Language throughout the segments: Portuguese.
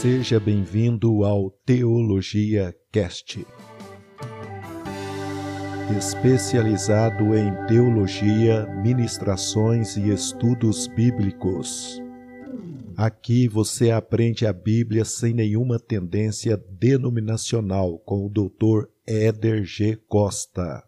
Seja bem-vindo ao Teologia Cast. Especializado em teologia, ministrações e estudos bíblicos. Aqui você aprende a Bíblia sem nenhuma tendência denominacional com o Dr. Éder G. Costa.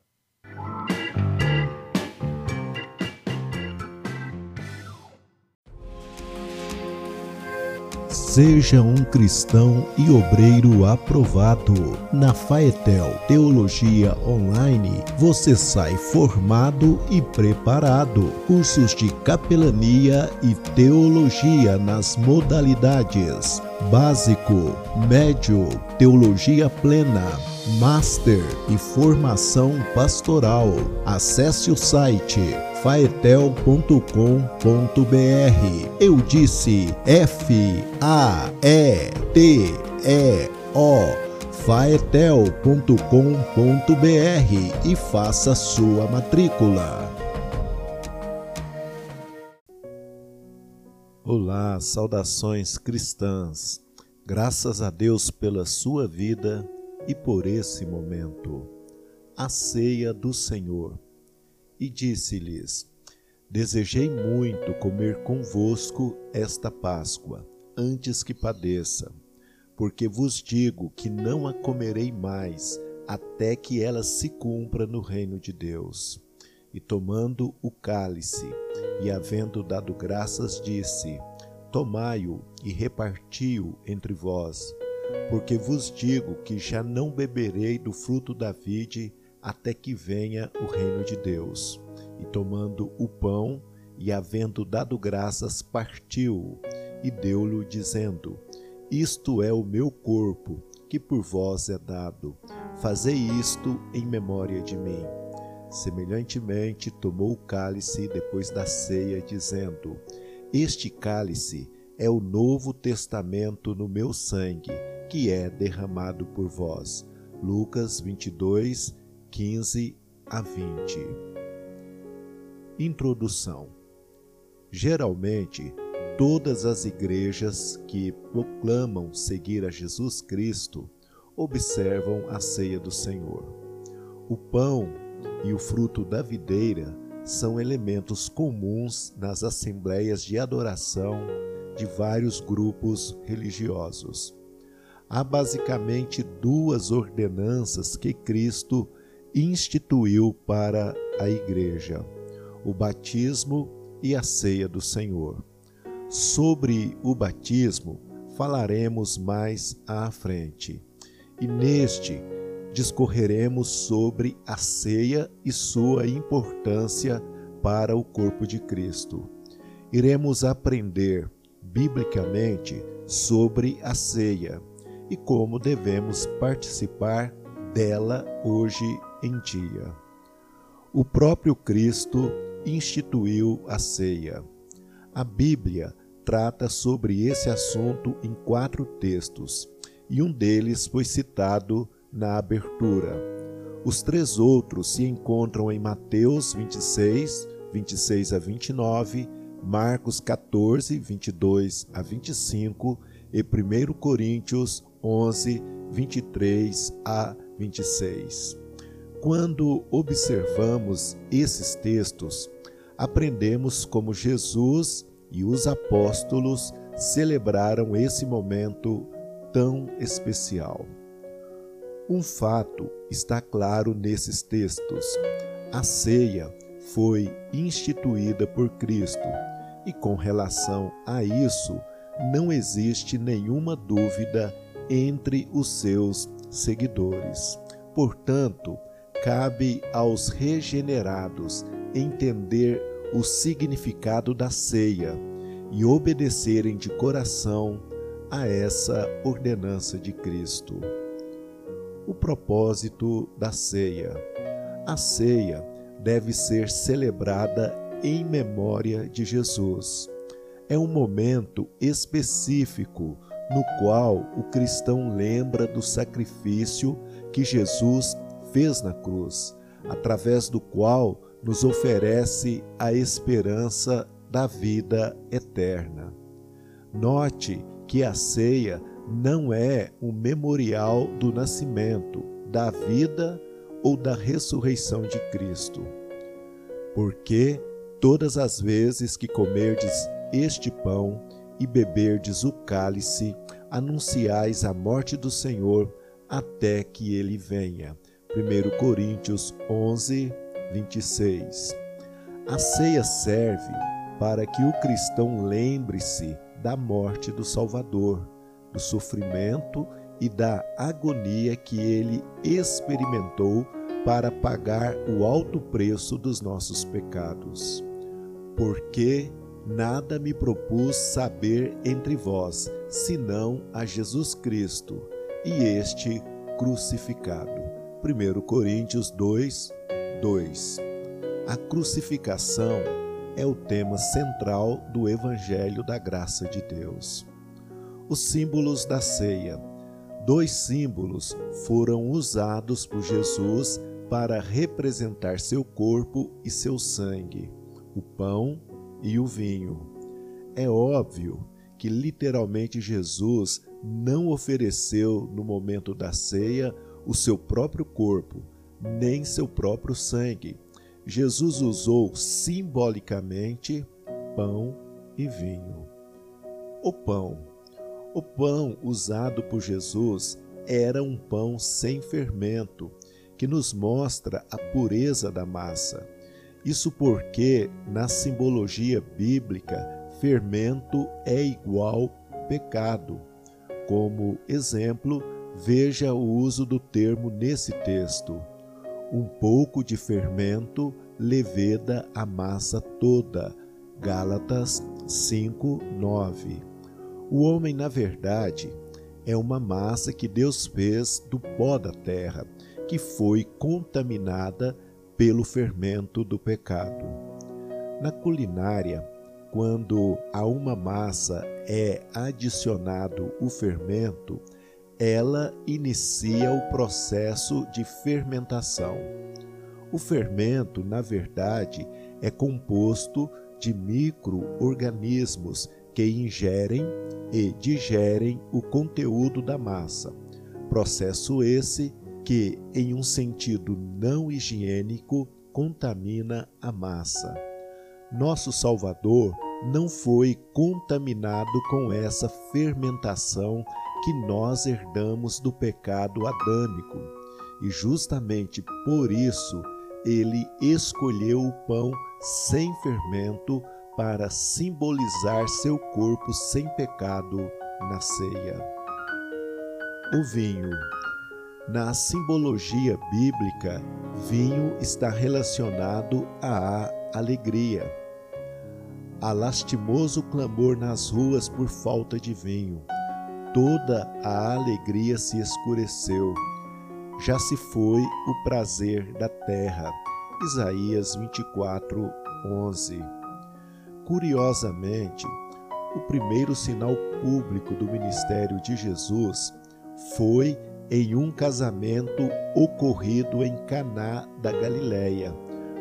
Seja um cristão e obreiro aprovado. Na Faetel Teologia Online, você sai formado e preparado. Cursos de capelania e teologia nas modalidades básico, médio, teologia plena, master e formação pastoral. Acesse o site faetel.com.br. Eu disse F A E T E O faetel.com.br e faça sua matrícula. Olá, saudações cristãs. Graças a Deus pela sua vida e por esse momento. A ceia do Senhor e disse-lhes: Desejei muito comer convosco esta Páscoa, antes que padeça, porque vos digo que não a comerei mais até que ela se cumpra no reino de Deus. E tomando o cálice, e havendo dado graças, disse: Tomai-o e reparti-o entre vós, porque vos digo que já não beberei do fruto da vide até que venha o reino de Deus. E tomando o pão, e havendo dado graças, partiu e deu-lhe, dizendo: Isto é o meu corpo, que por vós é dado. Fazei isto em memória de mim. Semelhantemente, tomou o cálice depois da ceia, dizendo: Este cálice é o novo testamento no meu sangue, que é derramado por vós. Lucas 22, 15 a 20. Introdução. Geralmente, todas as igrejas que proclamam seguir a Jesus Cristo observam a ceia do Senhor. O pão e o fruto da videira são elementos comuns nas assembleias de adoração de vários grupos religiosos. Há basicamente duas ordenanças que Cristo instituiu para a Igreja: o batismo e a ceia do Senhor. Sobre o batismo falaremos mais à frente, e neste discorreremos sobre a ceia e sua importância para o corpo de Cristo. Iremos aprender biblicamente sobre a ceia e como devemos participar dela hoje em dia. O próprio Cristo instituiu a ceia. A Bíblia trata sobre esse assunto em quatro textos, e um deles foi citado na abertura. Os três outros se encontram em Mateus 26, 26 a 29, Marcos 14, 22 a 25 e 1 Coríntios 11, 23 a 26. Quando observamos esses textos, aprendemos como Jesus e os apóstolos celebraram esse momento tão especial. Um fato está claro nesses textos: a ceia foi instituída por Cristo e com relação a isso, não existe nenhuma dúvida entre os seus seguidores. Portanto, cabe aos regenerados entender o significado da ceia e obedecerem de coração a essa ordenança de Cristo. O propósito da ceia. A ceia deve ser celebrada em memória de Jesus. É um momento específico no qual o cristão lembra do sacrifício que Jesus fez na cruz, através do qual nos oferece a esperança da vida eterna. Note que a ceia não é um memorial do nascimento, da vida ou da ressurreição de Cristo. Porque todas as vezes que comerdes este pão e beberdes o cálice, anunciais a morte do Senhor até que ele venha. 1 Coríntios 11, 26. A ceia serve para que o cristão lembre-se da morte do Salvador, do sofrimento e da agonia que ele experimentou para pagar o alto preço dos nossos pecados. Porque nada me propus saber entre vós, senão a Jesus Cristo e este crucificado. 1 Coríntios 2, 2. A crucificação é o tema central do Evangelho da Graça de Deus. Os símbolos da ceia. Dois símbolos foram usados por Jesus para representar seu corpo e seu sangue, o pão e o vinho. É óbvio que literalmente Jesus não ofereceu no momento da ceia o seu próprio corpo, nem seu próprio sangue. Jesus usou simbolicamente pão e vinho. O pão. O pão usado por Jesus era um pão sem fermento, que nos mostra a pureza da massa. Isso porque, na simbologia bíblica, fermento é igual pecado. Como exemplo, veja o uso do termo nesse texto. Um pouco de fermento leveda a massa toda. Gálatas 5, 9. O homem, na verdade, é uma massa que Deus fez do pó da terra, que foi contaminada pelo fermento do pecado. Na culinária, quando a uma massa é adicionado o fermento, ela inicia o processo de fermentação. O fermento, na verdade, é composto de micro-organismos que ingerem e digerem o conteúdo da massa. Processo esse que, em um sentido não higiênico, contamina a massa. Nosso Salvador não foi contaminado com essa fermentação que nós herdamos do pecado adâmico. E justamente por isso ele escolheu o pão sem fermento para simbolizar seu corpo sem pecado na ceia. O vinho. Na simbologia bíblica, vinho está relacionado à alegria. Há lastimoso clamor nas ruas por falta de vinho toda a alegria se escureceu. Já se foi o prazer da terra. Isaías 24, 11. Curiosamente, o primeiro sinal público do ministério de Jesus foi em um casamento ocorrido em Caná da Galileia,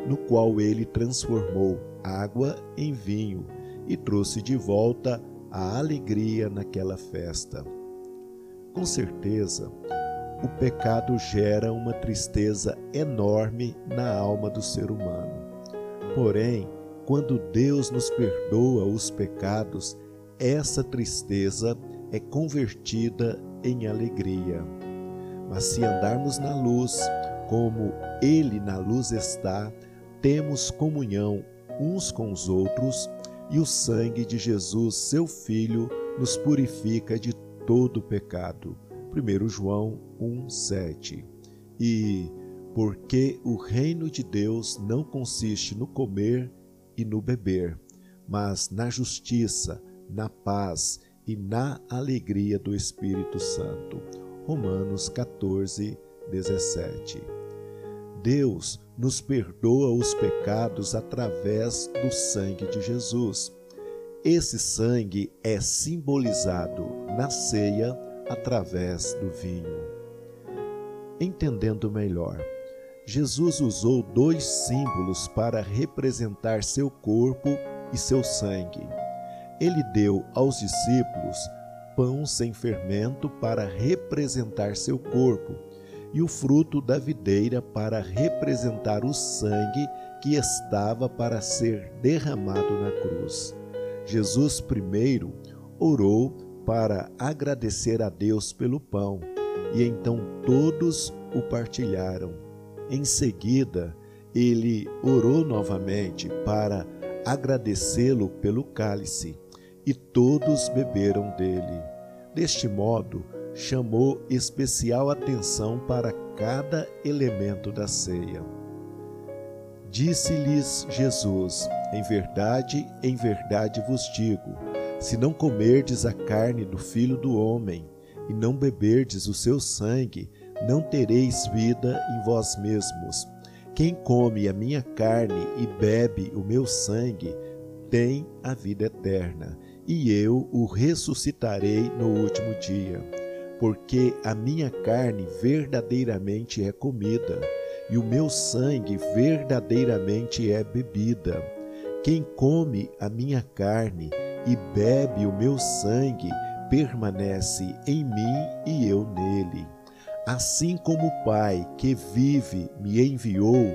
no qual ele transformou água em vinho e trouxe de volta a alegria naquela festa. Com certeza, o pecado gera uma tristeza enorme na alma do ser humano. Porém, quando Deus nos perdoa os pecados, essa tristeza é convertida em alegria. Mas se andarmos na luz, como Ele na luz está, temos comunhão uns com os outros e o sangue de Jesus, seu Filho, nos purifica de todo pecado. 1 João 1,7 E porque o reino de Deus não consiste no comer e no beber, mas na justiça, na paz e na alegria do Espírito Santo. Romanos 14, 17. Deus nos perdoa os pecados através do sangue de Jesus. Esse sangue é simbolizado na ceia através do vinho. Entendendo melhor, Jesus usou dois símbolos para representar seu corpo e seu sangue. Ele deu aos discípulos pão sem fermento para representar seu corpo, e o fruto da videira para representar o sangue que estava para ser derramado na cruz. Jesus primeiro orou para agradecer a Deus pelo pão, e então todos o partilharam. Em seguida, ele orou novamente para agradecê-lo pelo cálice, e todos beberam dele. Deste modo, chamou especial atenção para cada elemento da ceia. Disse-lhes Jesus: Em verdade, em verdade vos digo: se não comerdes a carne do Filho do Homem e não beberdes o seu sangue, não tereis vida em vós mesmos. Quem come a minha carne e bebe o meu sangue tem a vida eterna, e eu o ressuscitarei no último dia. Porque a minha carne verdadeiramente é comida, e o meu sangue verdadeiramente é bebida. Quem come a minha carne e bebe o meu sangue permanece em mim e eu nele. Assim como o Pai que vive me enviou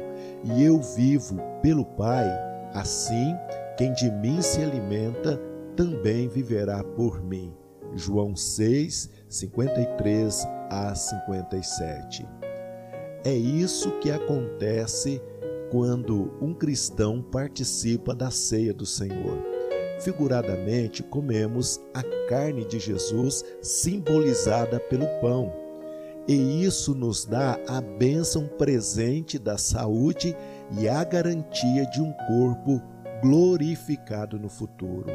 e eu vivo pelo Pai, assim quem de mim se alimenta também viverá por mim. João 6, 53 a 57. É isso que acontece quando um cristão participa da ceia do Senhor. Figuradamente, comemos a carne de Jesus simbolizada pelo pão e isso nos dá a bênção presente da saúde e a garantia de um corpo glorificado no futuro.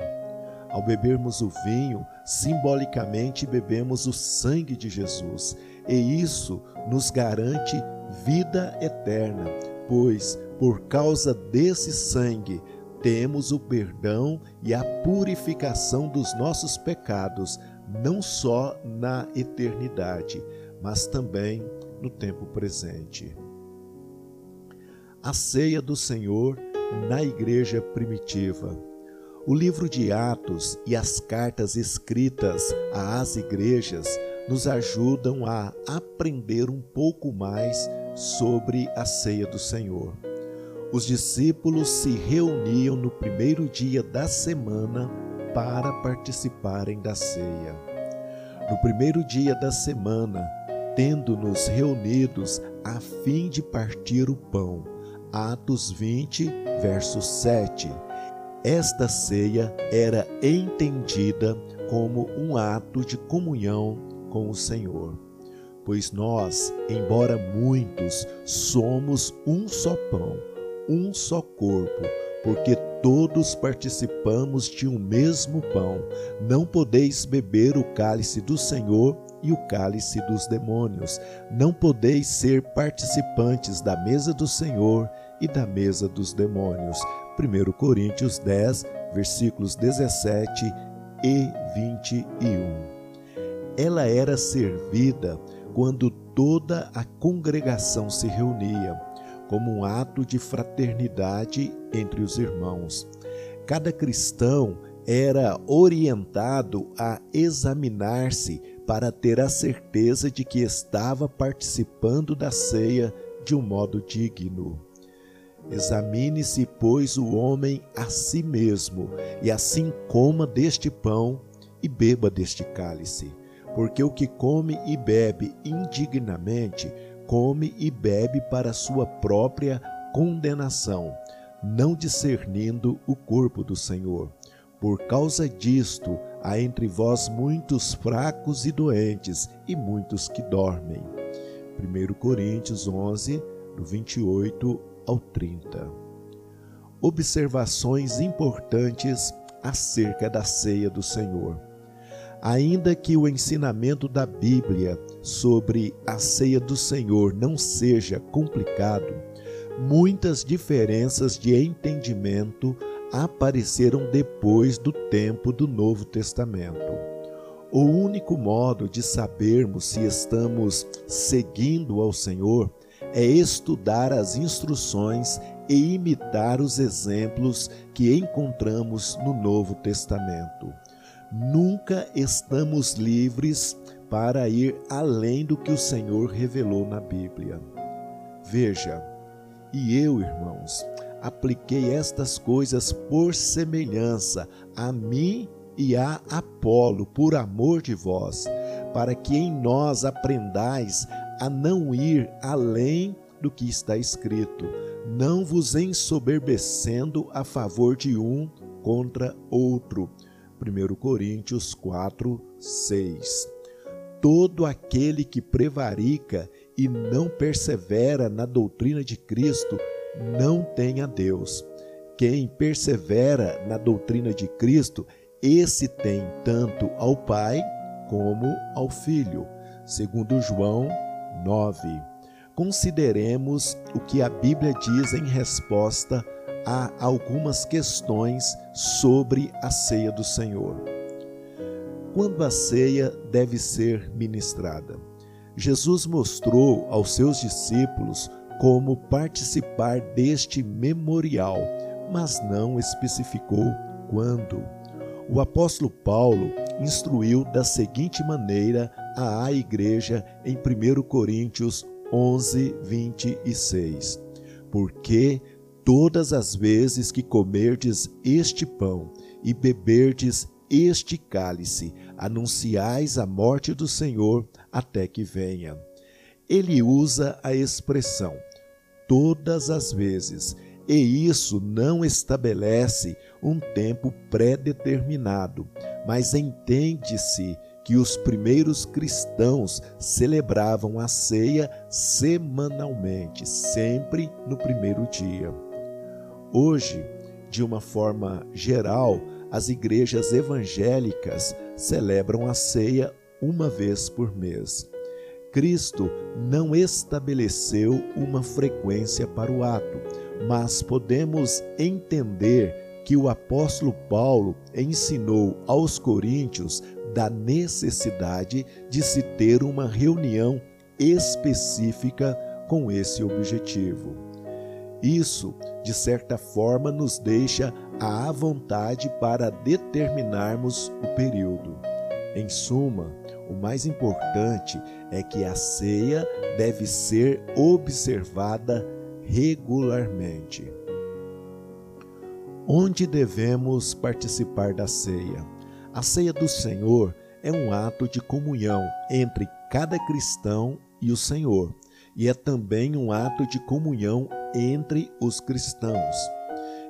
Ao bebermos o vinho, simbolicamente bebemos o sangue de Jesus, e isso nos garante vida eterna, pois por causa desse sangue temos o perdão e a purificação dos nossos pecados, não só na eternidade, mas também no tempo presente. A ceia do Senhor na igreja primitiva. O livro de Atos e as cartas escritas às igrejas nos ajudam a aprender um pouco mais sobre a ceia do Senhor. Os discípulos se reuniam no primeiro dia da semana para participarem da ceia. No primeiro dia da semana, tendo-nos reunidos a fim de partir o pão. Atos 20, verso 7. Esta ceia era entendida como um ato de comunhão com o Senhor. Pois nós, embora muitos, somos um só pão, um só corpo, porque todos participamos de um mesmo pão. Não podeis beber o cálice do Senhor e o cálice dos demônios. Não podeis ser participantes da mesa do Senhor e da mesa dos demônios. 1 Coríntios 10, versículos 17 e 21. Ela era servida quando toda a congregação se reunia, como um ato de fraternidade entre os irmãos. Cada cristão era orientado a examinar-se para ter a certeza de que estava participando da ceia de um modo digno. Examine-se, pois, o homem a si mesmo, e assim coma deste pão e beba deste cálice. Porque o que come e bebe indignamente, come e bebe para sua própria condenação, não discernindo o corpo do Senhor. Por causa disto, há entre vós muitos fracos e doentes, e muitos que dormem. 1 Coríntios 11, do 28 ao 30. Observações importantes acerca da ceia do Senhor. Ainda que o ensinamento da Bíblia sobre a ceia do Senhor não seja complicado, muitas diferenças de entendimento apareceram depois do tempo do Novo Testamento. O único modo de sabermos se estamos seguindo ao Senhor é estudar as instruções e imitar os exemplos que encontramos no Novo Testamento. nunca estamos livres para ir além do que o Senhor revelou na Bíblia. Veja, e eu, irmãos, apliquei estas coisas por semelhança a mim e a Apolo, por amor de vós, para que em nós aprendais a não ir além do que está escrito, não vos ensoberbecendo a favor de um contra outro. 1 Coríntios 4, 6. Todo aquele que prevarica e não persevera na doutrina de Cristo não tem a Deus. Quem persevera na doutrina de Cristo, esse tem tanto ao Pai como ao Filho. Segundo João 9. Consideremos o que a Bíblia diz em resposta a algumas questões sobre a ceia do Senhor. Quando a ceia deve ser ministrada? Jesus mostrou aos seus discípulos como participar deste memorial, mas não especificou quando. O apóstolo Paulo instruiu da seguinte maneira à igreja em 1 Coríntios 11, 26. Porque todas as vezes que comerdes este pão e beberdes este cálice, anunciais a morte do Senhor até que venha. Ele usa a expressão todas as vezes, e isso não estabelece um tempo pré-determinado, mas entende-se que os primeiros cristãos celebravam a ceia semanalmente, sempre no primeiro dia. Hoje, de uma forma geral, as igrejas evangélicas celebram a ceia uma vez por mês. Cristo não estabeleceu uma frequência para o ato, mas podemos entender que o apóstolo Paulo ensinou aos coríntios da necessidade de se ter uma reunião específica com esse objetivo. Isso, de certa forma, nos deixa à vontade para determinarmos o período. Em suma, o mais importante é que a ceia deve ser observada regularmente. Onde devemos participar da ceia? A ceia do Senhor é um ato de comunhão entre cada cristão e o Senhor, e é também um ato de comunhão entre os cristãos.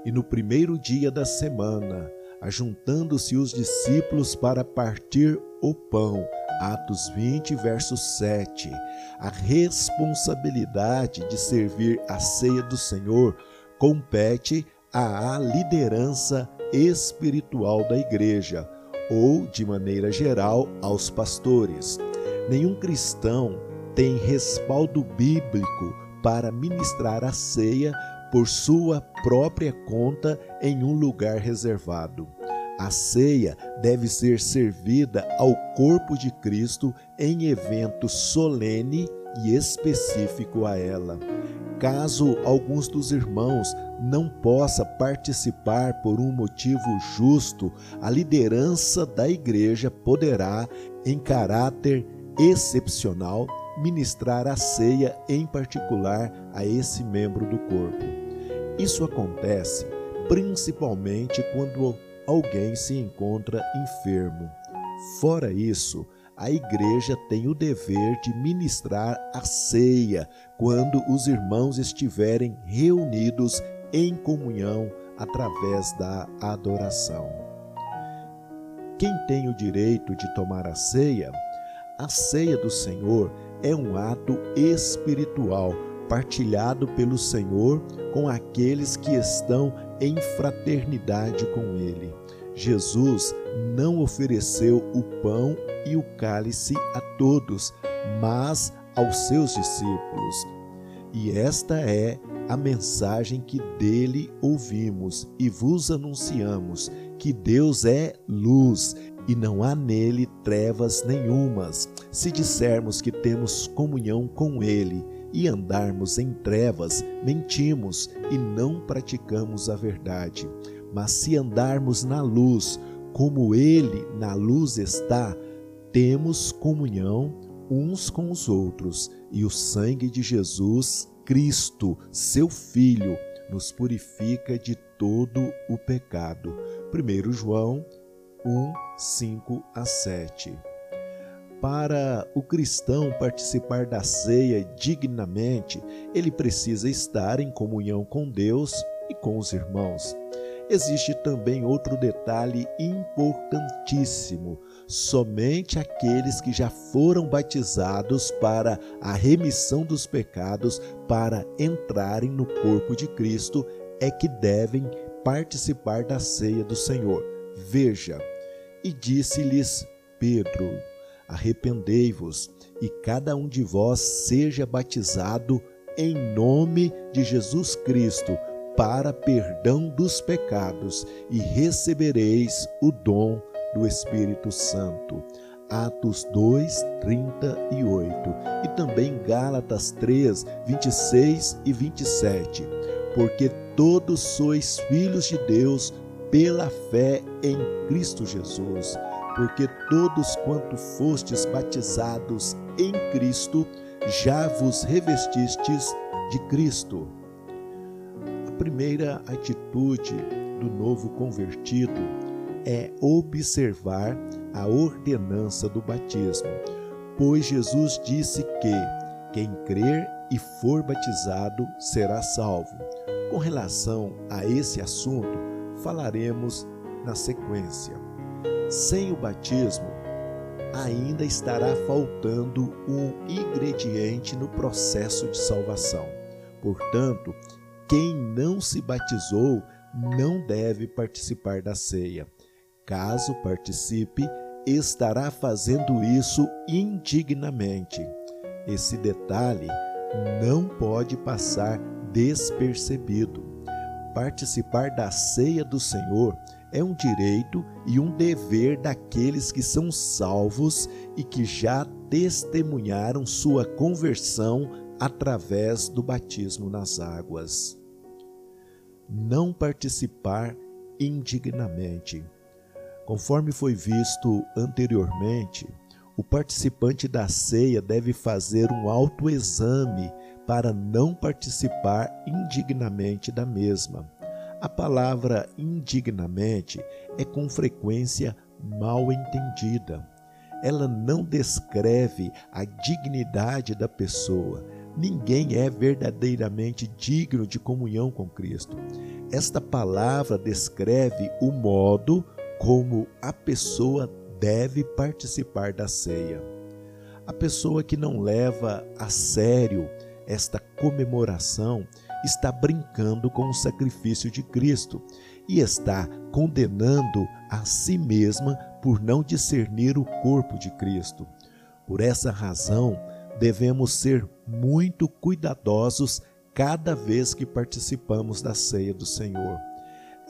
E no primeiro dia da semana, ajuntando-se os discípulos para partir o pão, Atos 20, verso 7. A responsabilidade de servir a ceia do Senhor compete à liderança espiritual da igreja, ou, de maneira geral, aos pastores. Nenhum cristão tem respaldo bíblico para ministrar a ceia por sua própria conta em um lugar reservado. A ceia deve ser servida ao corpo de Cristo em evento solene e específico a ela. Caso alguns dos irmãos não possa participar por um motivo justo, a liderança da igreja poderá, em caráter excepcional, ministrar a ceia em particular a esse membro do corpo. Isso acontece principalmente quando alguém se encontra enfermo. Fora isso, a igreja tem o dever de ministrar a ceia quando os irmãos estiverem reunidos em comunhão através da adoração. Quem tem o direito de tomar a ceia? A ceia do Senhor é um ato espiritual partilhado pelo Senhor com aqueles que estão em fraternidade com Ele. Jesus não ofereceu o pão e o cálice a todos, mas aos seus discípulos. E esta é a mensagem que dele ouvimos e vos anunciamos: que Deus é luz e não há nele trevas nenhumas. Se dissermos que temos comunhão com ele e andarmos em trevas, mentimos e não praticamos a verdade. Mas se andarmos na luz, como ele na luz está, temos comunhão uns com os outros, e o sangue de Jesus Cristo, seu Filho, nos purifica de todo o pecado. 1 João 1, 5 a 7. Para o cristão participar da ceia dignamente, ele precisa estar em comunhão com Deus e com os irmãos. Existe também outro detalhe importantíssimo: somente aqueles que já foram batizados para a remissão dos pecados, para entrarem no corpo de Cristo, é que devem participar da ceia do Senhor. Veja, e disse-lhes Pedro: Arrependei-vos, e cada um de vós seja batizado em nome de Jesus Cristo, para perdão dos pecados, e recebereis o dom do Espírito Santo. Atos 2, 38 e também Gálatas 3, 26 e 27. Porque todos sois filhos de Deus pela fé em Cristo Jesus porque todos quanto fostes batizados em Cristo, já vos revestistes de Cristo. A primeira atitude do novo convertido é observar a ordenança do batismo, pois Jesus disse que quem crer e for batizado será salvo. Com relação a esse assunto, falaremos na sequência. Sem o batismo, ainda estará faltando um ingrediente no processo de salvação. Portanto, quem não se batizou não deve participar da ceia. Caso participe, estará fazendo isso indignamente. Esse detalhe não pode passar despercebido. Participar da ceia do Senhor é um direito e um dever daqueles que são salvos e que já testemunharam sua conversão através do batismo nas águas. Não participar indignamente. Conforme foi visto anteriormente, o participante da ceia deve fazer um autoexame para não participar indignamente da mesma a palavra indignamente é com frequência mal entendida. Ela não descreve a dignidade da pessoa. Ninguém é verdadeiramente digno de comunhão com Cristo. Esta palavra descreve o modo como a pessoa deve participar da ceia. A pessoa que não leva a sério esta comemoração está brincando com o sacrifício de Cristo e está condenando a si mesma por não discernir o corpo de Cristo. Por essa razão, devemos ser muito cuidadosos cada vez que participamos da ceia do Senhor.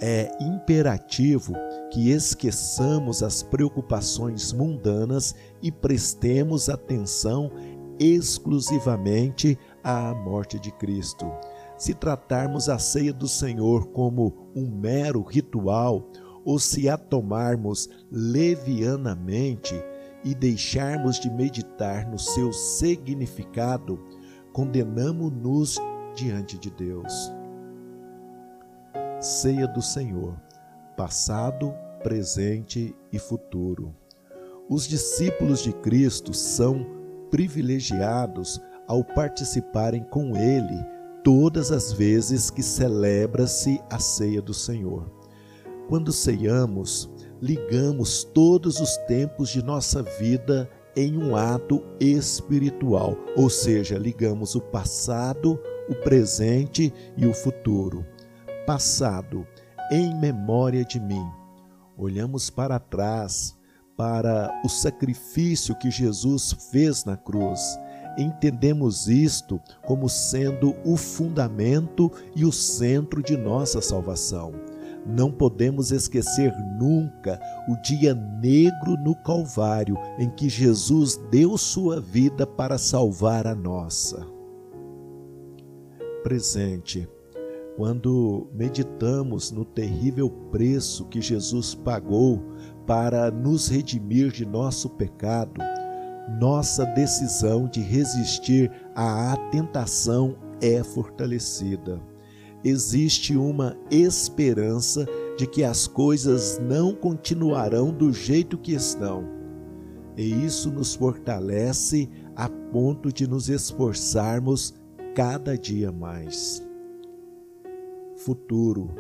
É imperativo que esqueçamos as preocupações mundanas e prestemos atenção exclusivamente à morte de Cristo se tratarmos a ceia do Senhor como um mero ritual ou se a tomarmos levianamente e deixarmos de meditar no seu significado, condenamos-nos diante de Deus. Ceia do Senhor, passado, presente e futuro. Os discípulos de Cristo são privilegiados ao participarem com Ele todas as vezes que celebra-se a ceia do Senhor. Quando ceiamos, ligamos todos os tempos de nossa vida em um ato espiritual, ou seja, ligamos o passado, o presente e o futuro. Passado, em memória de mim. Olhamos para trás, para o sacrifício que Jesus fez na cruz entendemos isto como sendo o fundamento e o centro de nossa salvação. Não podemos esquecer nunca o dia negro no Calvário em que Jesus deu sua vida para salvar a nossa. Presente, quando meditamos no terrível preço que Jesus pagou para nos redimir de nosso pecado, nossa decisão de resistir à tentação é fortalecida. Existe uma esperança de que as coisas não continuarão do jeito que estão. E isso nos fortalece a ponto de nos esforçarmos cada dia mais. Futuro.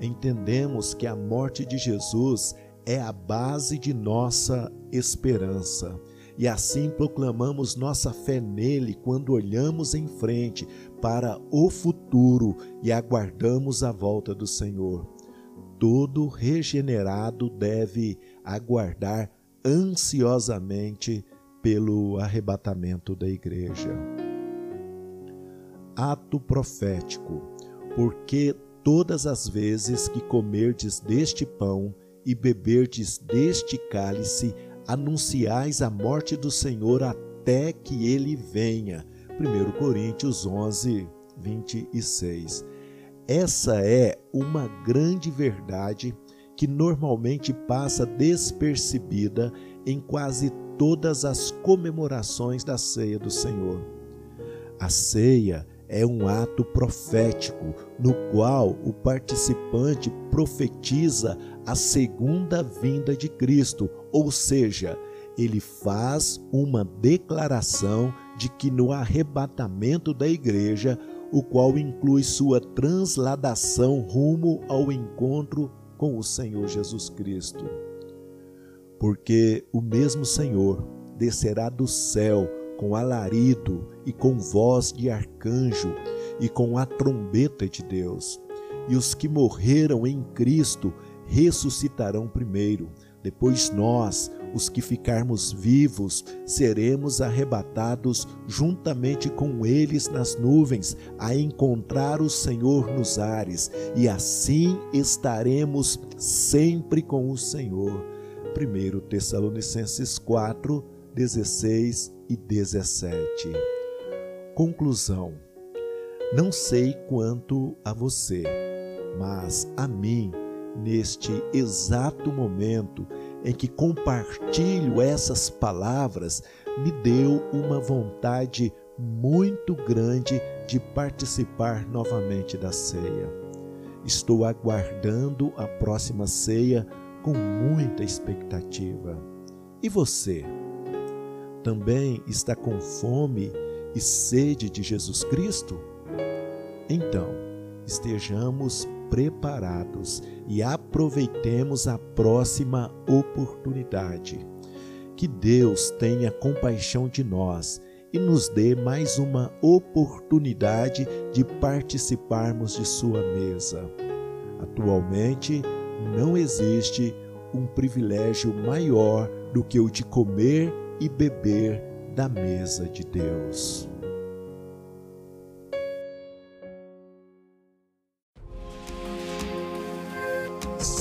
Entendemos que a morte de Jesus é a base de nossa esperança. E assim proclamamos nossa fé nele quando olhamos em frente para o futuro e aguardamos a volta do Senhor. Todo regenerado deve aguardar ansiosamente pelo arrebatamento da igreja. Ato profético, porque todas as vezes que comerdes deste pão e beberdes deste cálice, anunciais a morte do Senhor até que ele venha. 1 Coríntios 11, 26. Essa é uma grande verdade que normalmente passa despercebida em quase todas as comemorações da ceia do Senhor. A ceia é um ato profético no qual o participante profetiza a segunda vinda de Cristo, ou seja, ele faz uma declaração de que no arrebatamento da igreja, o qual inclui sua transladação rumo ao encontro com o Senhor Jesus Cristo. Porque o mesmo Senhor descerá do céu com alarido e com voz de arcanjo e com a trombeta de Deus. E os que morreram em Cristo ressuscitarão primeiro. Depois nós, os que ficarmos vivos, seremos arrebatados juntamente com eles nas nuvens, a encontrar o Senhor nos ares, e assim estaremos sempre com o Senhor. 1 Tessalonicenses 4, 16 e 17. Conclusão: Não sei quanto a você, mas a mim, neste exato momento em que compartilho essas palavras, me deu uma vontade muito grande de participar novamente da ceia. Estou aguardando a próxima ceia com muita expectativa. E você? Também está com fome e sede de Jesus Cristo? Então, estejamos preparados e aproveitemos a próxima oportunidade. Que Deus tenha compaixão de nós e nos dê mais uma oportunidade de participarmos de Sua mesa. Atualmente, não existe um privilégio maior do que o de comer e beber da mesa de Deus.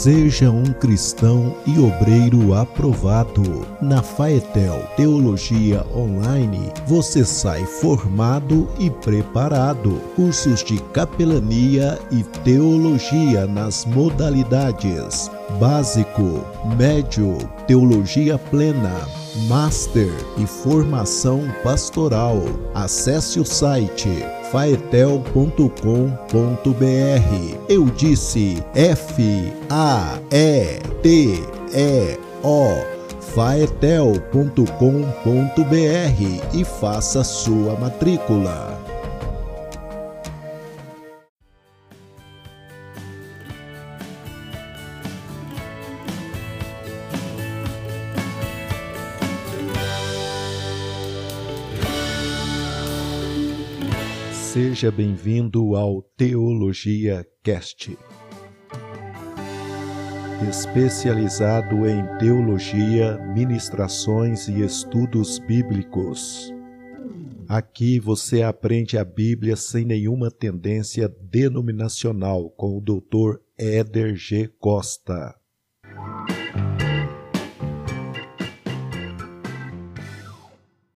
Seja um cristão e obreiro aprovado. Na Faetel Teologia Online, você sai formado e preparado. Cursos de capelania e teologia nas modalidades básico, médio, teologia plena, master e formação pastoral. Acesse o site faetel.com.br. Eu disse F A E T E O faetel.com.br e faça sua matrícula. Seja bem-vindo ao Teologia Cast. Especializado em teologia, ministrações e estudos bíblicos. Aqui você aprende a Bíblia sem nenhuma tendência denominacional com o Dr. Éder G. Costa.